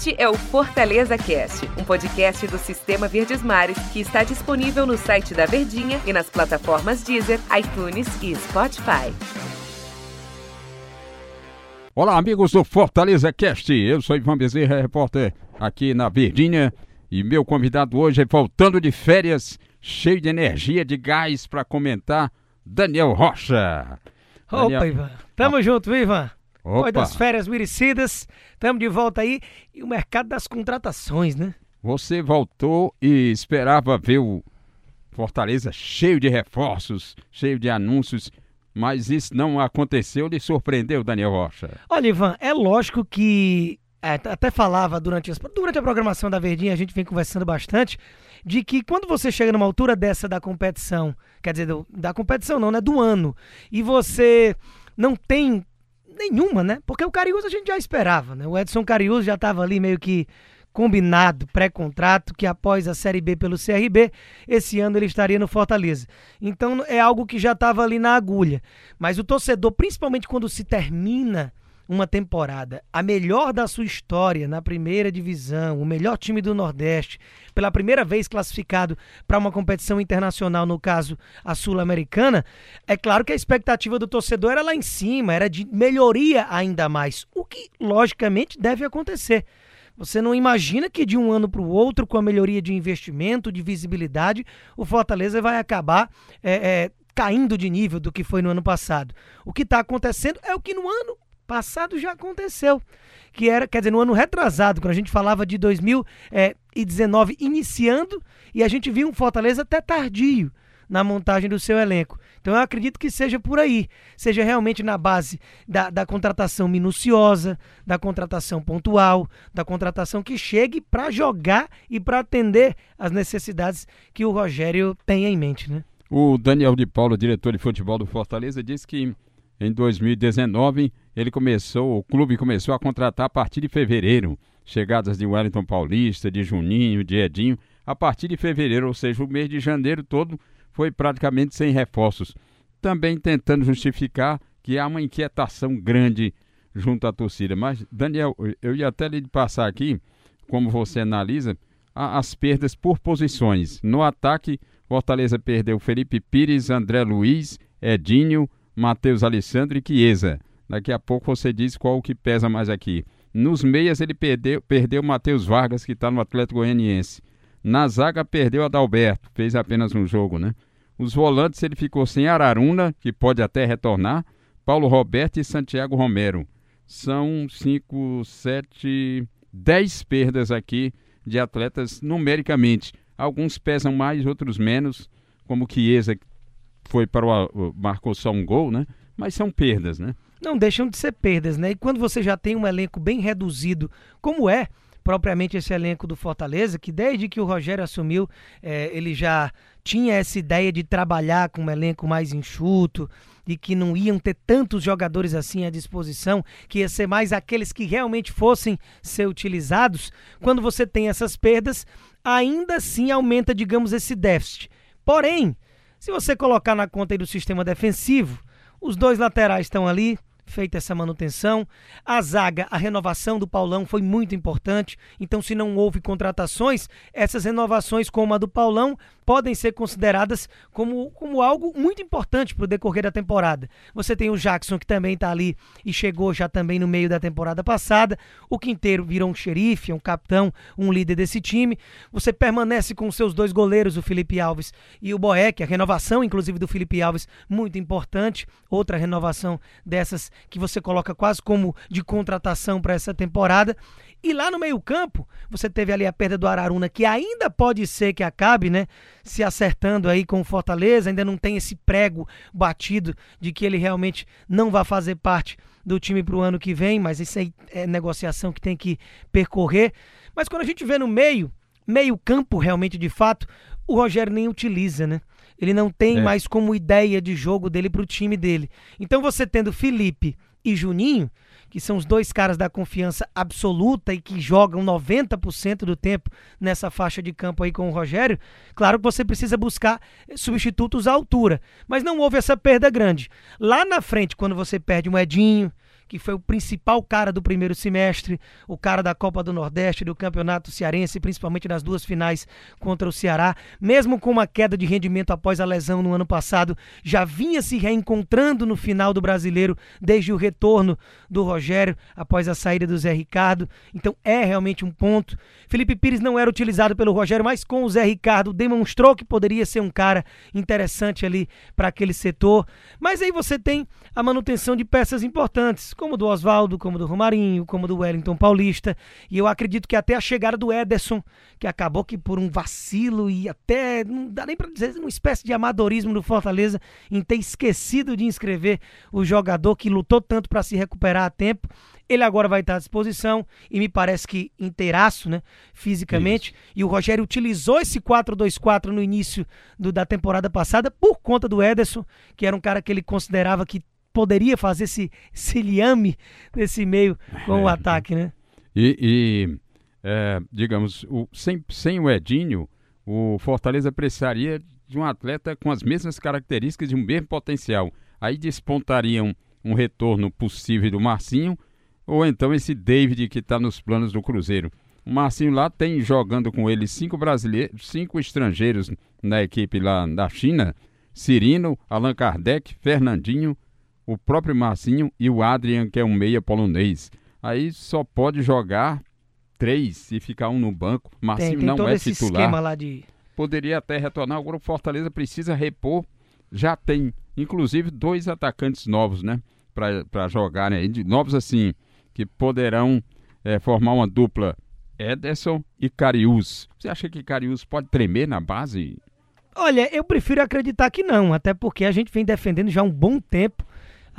Este é o Fortaleza Cast, um podcast do Sistema Verdes Mares que está disponível no site da Verdinha e nas plataformas Deezer, iTunes e Spotify. Olá, amigos do Fortaleza Cast. Eu sou Ivan Bezerra, repórter aqui na Verdinha. E meu convidado hoje é voltando de férias, cheio de energia, de gás para comentar, Daniel Rocha. Opa, Daniel... Ivan. Tamo ah. junto, Ivan. Opa. Depois das férias merecidas, estamos de volta aí. E o mercado das contratações, né? Você voltou e esperava ver o Fortaleza cheio de reforços, cheio de anúncios, mas isso não aconteceu. Lhe surpreendeu, Daniel Rocha? Olha, Ivan, é lógico que é, até falava durante, durante a programação da Verdinha, a gente vem conversando bastante, de que quando você chega numa altura dessa da competição, quer dizer, do, da competição não, né? Do ano, e você não tem nenhuma, né? Porque o Cariús a gente já esperava, né? O Edson Cariús já estava ali meio que combinado, pré-contrato, que após a Série B pelo CRB, esse ano ele estaria no Fortaleza. Então é algo que já estava ali na agulha. Mas o torcedor, principalmente quando se termina uma temporada, a melhor da sua história na primeira divisão, o melhor time do Nordeste, pela primeira vez classificado para uma competição internacional, no caso a Sul-Americana, é claro que a expectativa do torcedor era lá em cima, era de melhoria ainda mais, o que logicamente deve acontecer. Você não imagina que de um ano para o outro, com a melhoria de investimento, de visibilidade, o Fortaleza vai acabar é, é, caindo de nível do que foi no ano passado. O que está acontecendo é o que no ano passado já aconteceu. Que era, quer dizer, no ano retrasado, quando a gente falava de 2019 iniciando, e a gente viu um Fortaleza até tardio na montagem do seu elenco. Então eu acredito que seja por aí, seja realmente na base da, da contratação minuciosa, da contratação pontual, da contratação que chegue para jogar e para atender as necessidades que o Rogério tem em mente, né? O Daniel de Paulo, diretor de futebol do Fortaleza, disse que em 2019, ele começou, o clube começou a contratar a partir de fevereiro. Chegadas de Wellington Paulista, de Juninho, de Edinho, a partir de fevereiro, ou seja, o mês de janeiro todo foi praticamente sem reforços. Também tentando justificar que há uma inquietação grande junto à torcida. Mas, Daniel, eu ia até lhe passar aqui, como você analisa, as perdas por posições. No ataque, Fortaleza perdeu Felipe Pires, André Luiz, Edinho, Matheus Alessandro e Chiesa. Daqui a pouco você diz qual o que pesa mais aqui. Nos meias ele perdeu, perdeu Matheus Vargas, que está no Atlético Goianiense. Na zaga perdeu Adalberto, fez apenas um jogo, né? Os volantes ele ficou sem Araruna, que pode até retornar, Paulo Roberto e Santiago Romero. São cinco, sete, dez perdas aqui de atletas numericamente. Alguns pesam mais, outros menos, como Chiesa, foi para o marcou só um gol, né? Mas são perdas, né? Não deixam de ser perdas, né? E quando você já tem um elenco bem reduzido, como é propriamente esse elenco do Fortaleza, que desde que o Rogério assumiu, é, ele já tinha essa ideia de trabalhar com um elenco mais enxuto, e que não iam ter tantos jogadores assim à disposição, que ia ser mais aqueles que realmente fossem ser utilizados. Quando você tem essas perdas, ainda assim aumenta, digamos, esse déficit. Porém, se você colocar na conta do sistema defensivo, os dois laterais estão ali, feita essa manutenção. A zaga, a renovação do Paulão foi muito importante. Então, se não houve contratações, essas renovações como a do Paulão podem ser consideradas como, como algo muito importante para o decorrer da temporada. Você tem o Jackson, que também está ali e chegou já também no meio da temporada passada. O Quinteiro virou um xerife, um capitão, um líder desse time. Você permanece com seus dois goleiros, o Felipe Alves e o Boeck. A renovação, inclusive, do Felipe Alves, muito importante. Outra renovação dessas que você coloca quase como de contratação para essa temporada. E lá no meio-campo, você teve ali a perda do Araruna, que ainda pode ser que acabe, né? Se acertando aí com o Fortaleza, ainda não tem esse prego batido de que ele realmente não vai fazer parte do time para o ano que vem, mas isso aí é negociação que tem que percorrer. Mas quando a gente vê no meio, meio-campo realmente de fato, o Rogério nem utiliza, né? Ele não tem é. mais como ideia de jogo dele para o time dele. Então você tendo Felipe e Juninho, que são os dois caras da confiança absoluta e que jogam 90% do tempo nessa faixa de campo aí com o Rogério, claro que você precisa buscar substitutos à altura. Mas não houve essa perda grande. Lá na frente, quando você perde um Edinho, que foi o principal cara do primeiro semestre, o cara da Copa do Nordeste, do Campeonato Cearense, principalmente nas duas finais contra o Ceará. Mesmo com uma queda de rendimento após a lesão no ano passado, já vinha se reencontrando no final do brasileiro desde o retorno do Rogério após a saída do Zé Ricardo. Então é realmente um ponto. Felipe Pires não era utilizado pelo Rogério, mas com o Zé Ricardo demonstrou que poderia ser um cara interessante ali para aquele setor. Mas aí você tem a manutenção de peças importantes, como do Oswaldo, como do Romarinho, como do Wellington Paulista. E eu acredito que até a chegada do Ederson, que acabou que por um vacilo e até, não dá nem para dizer, uma espécie de amadorismo do Fortaleza em ter esquecido de inscrever o jogador que lutou tanto para se recuperar a tempo. Ele agora vai estar à disposição e me parece que inteiraço, né, fisicamente. Isso. E o Rogério utilizou esse 4-2-4 no início do, da temporada passada por conta do Ederson, que era um cara que ele considerava que poderia fazer esse, esse liame nesse meio com é. o ataque, né? E, e é, digamos, o, sem, sem o Edinho, o Fortaleza precisaria de um atleta com as mesmas características de um mesmo potencial. Aí despontariam um retorno possível do Marcinho ou então esse David que está nos planos do Cruzeiro. O Marcinho lá tem jogando com ele cinco brasileiros, cinco estrangeiros na equipe lá da China: Cirino, Allan Kardec, Fernandinho, o próprio Marcinho e o Adrian, que é um meia polonês. Aí só pode jogar três e ficar um no banco. Marcinho tem, tem não é titular. De... Poderia até retornar. Agora o Fortaleza precisa repor. Já tem, inclusive, dois atacantes novos, né? Para jogarem aí. Novos assim que poderão é, formar uma dupla Ederson e Carius. Você acha que Carius pode tremer na base? Olha, eu prefiro acreditar que não, até porque a gente vem defendendo já há um bom tempo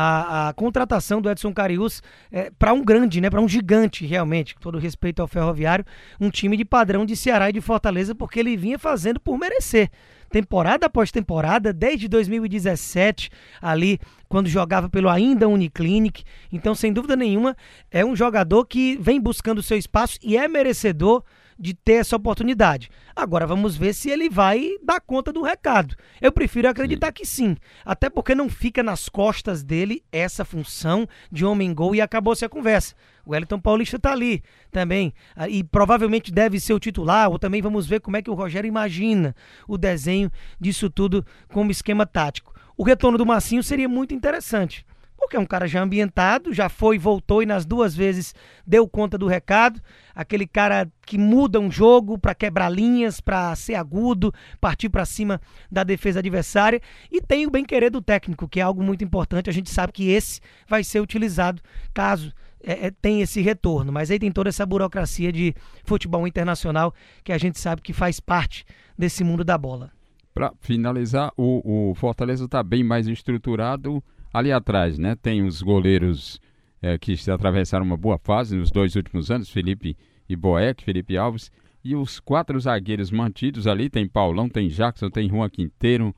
a, a contratação do Edson Carius é, para um grande, né, para um gigante realmente, com todo respeito ao Ferroviário, um time de padrão de Ceará e de Fortaleza, porque ele vinha fazendo por merecer temporada após temporada, desde 2017, ali, quando jogava pelo ainda Uniclinic. Então, sem dúvida nenhuma, é um jogador que vem buscando seu espaço e é merecedor de ter essa oportunidade. Agora vamos ver se ele vai dar conta do recado. Eu prefiro acreditar que sim, até porque não fica nas costas dele essa função de homem-gol e acabou-se a conversa. O Wellington Paulista está ali também ah, e provavelmente deve ser o titular, ou também vamos ver como é que o Rogério imagina o desenho disso tudo como esquema tático. O retorno do Massinho seria muito interessante porque é um cara já ambientado, já foi, voltou e nas duas vezes deu conta do recado. Aquele cara que muda um jogo para quebrar linhas, para ser agudo, partir para cima da defesa adversária. E tem o bem-querer do técnico, que é algo muito importante. A gente sabe que esse vai ser utilizado caso é, é, tem esse retorno. Mas aí tem toda essa burocracia de futebol internacional que a gente sabe que faz parte desse mundo da bola. Para finalizar, o, o Fortaleza está bem mais estruturado ali atrás, né? Tem os goleiros é, que atravessaram uma boa fase nos dois últimos anos, Felipe e Boeck, Felipe Alves, e os quatro zagueiros mantidos ali, tem Paulão, tem Jackson, tem Juan Quinteiro,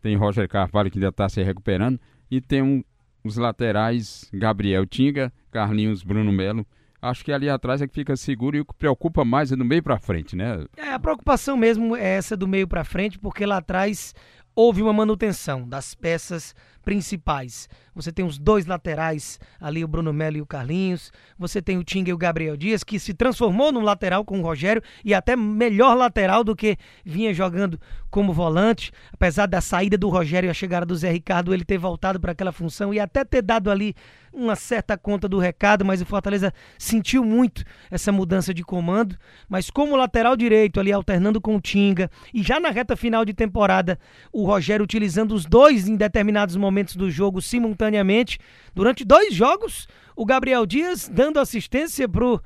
tem Roger Carvalho que ainda está se recuperando, e tem um, os laterais Gabriel Tinga, Carlinhos, Bruno Melo. Acho que ali atrás é que fica seguro e o que preocupa mais é do meio para frente, né? É, a preocupação mesmo é essa do meio para frente, porque lá atrás houve uma manutenção das peças principais. Você tem os dois laterais, ali o Bruno Melo e o Carlinhos. Você tem o Tinga e o Gabriel Dias, que se transformou num lateral com o Rogério e até melhor lateral do que vinha jogando como volante. Apesar da saída do Rogério e a chegada do Zé Ricardo, ele ter voltado para aquela função e até ter dado ali uma certa conta do recado, mas o Fortaleza sentiu muito essa mudança de comando. Mas como lateral direito, ali alternando com o Tinga, e já na reta final de temporada, o Rogério utilizando os dois em determinados momentos do jogo simultaneamente. Durante dois jogos, o Gabriel Dias dando assistência pro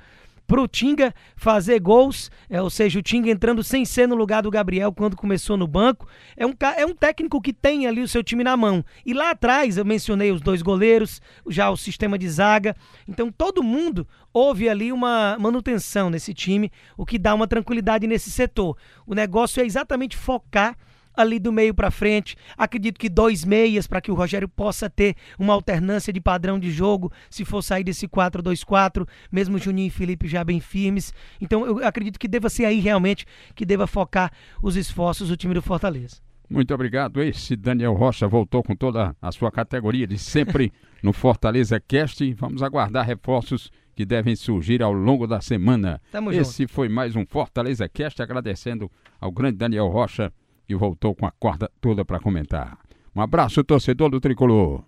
pro Tinga fazer gols, é, ou seja, o Tinga entrando sem ser no lugar do Gabriel quando começou no banco. É um, é um técnico que tem ali o seu time na mão. E lá atrás eu mencionei os dois goleiros, já o sistema de zaga. Então todo mundo houve ali uma manutenção nesse time, o que dá uma tranquilidade nesse setor. O negócio é exatamente focar ali do meio para frente. Acredito que dois meias para que o Rogério possa ter uma alternância de padrão de jogo, se for sair desse 4-2-4, mesmo Juninho e Felipe já bem firmes. Então eu acredito que deva ser aí realmente que deva focar os esforços do time do Fortaleza. Muito obrigado. Esse Daniel Rocha voltou com toda a sua categoria de sempre no Fortaleza Cast. Vamos aguardar reforços que devem surgir ao longo da semana. Tamo Esse junto. foi mais um Fortaleza Cast, agradecendo ao grande Daniel Rocha e voltou com a corda toda para comentar. Um abraço, torcedor do Tricolor.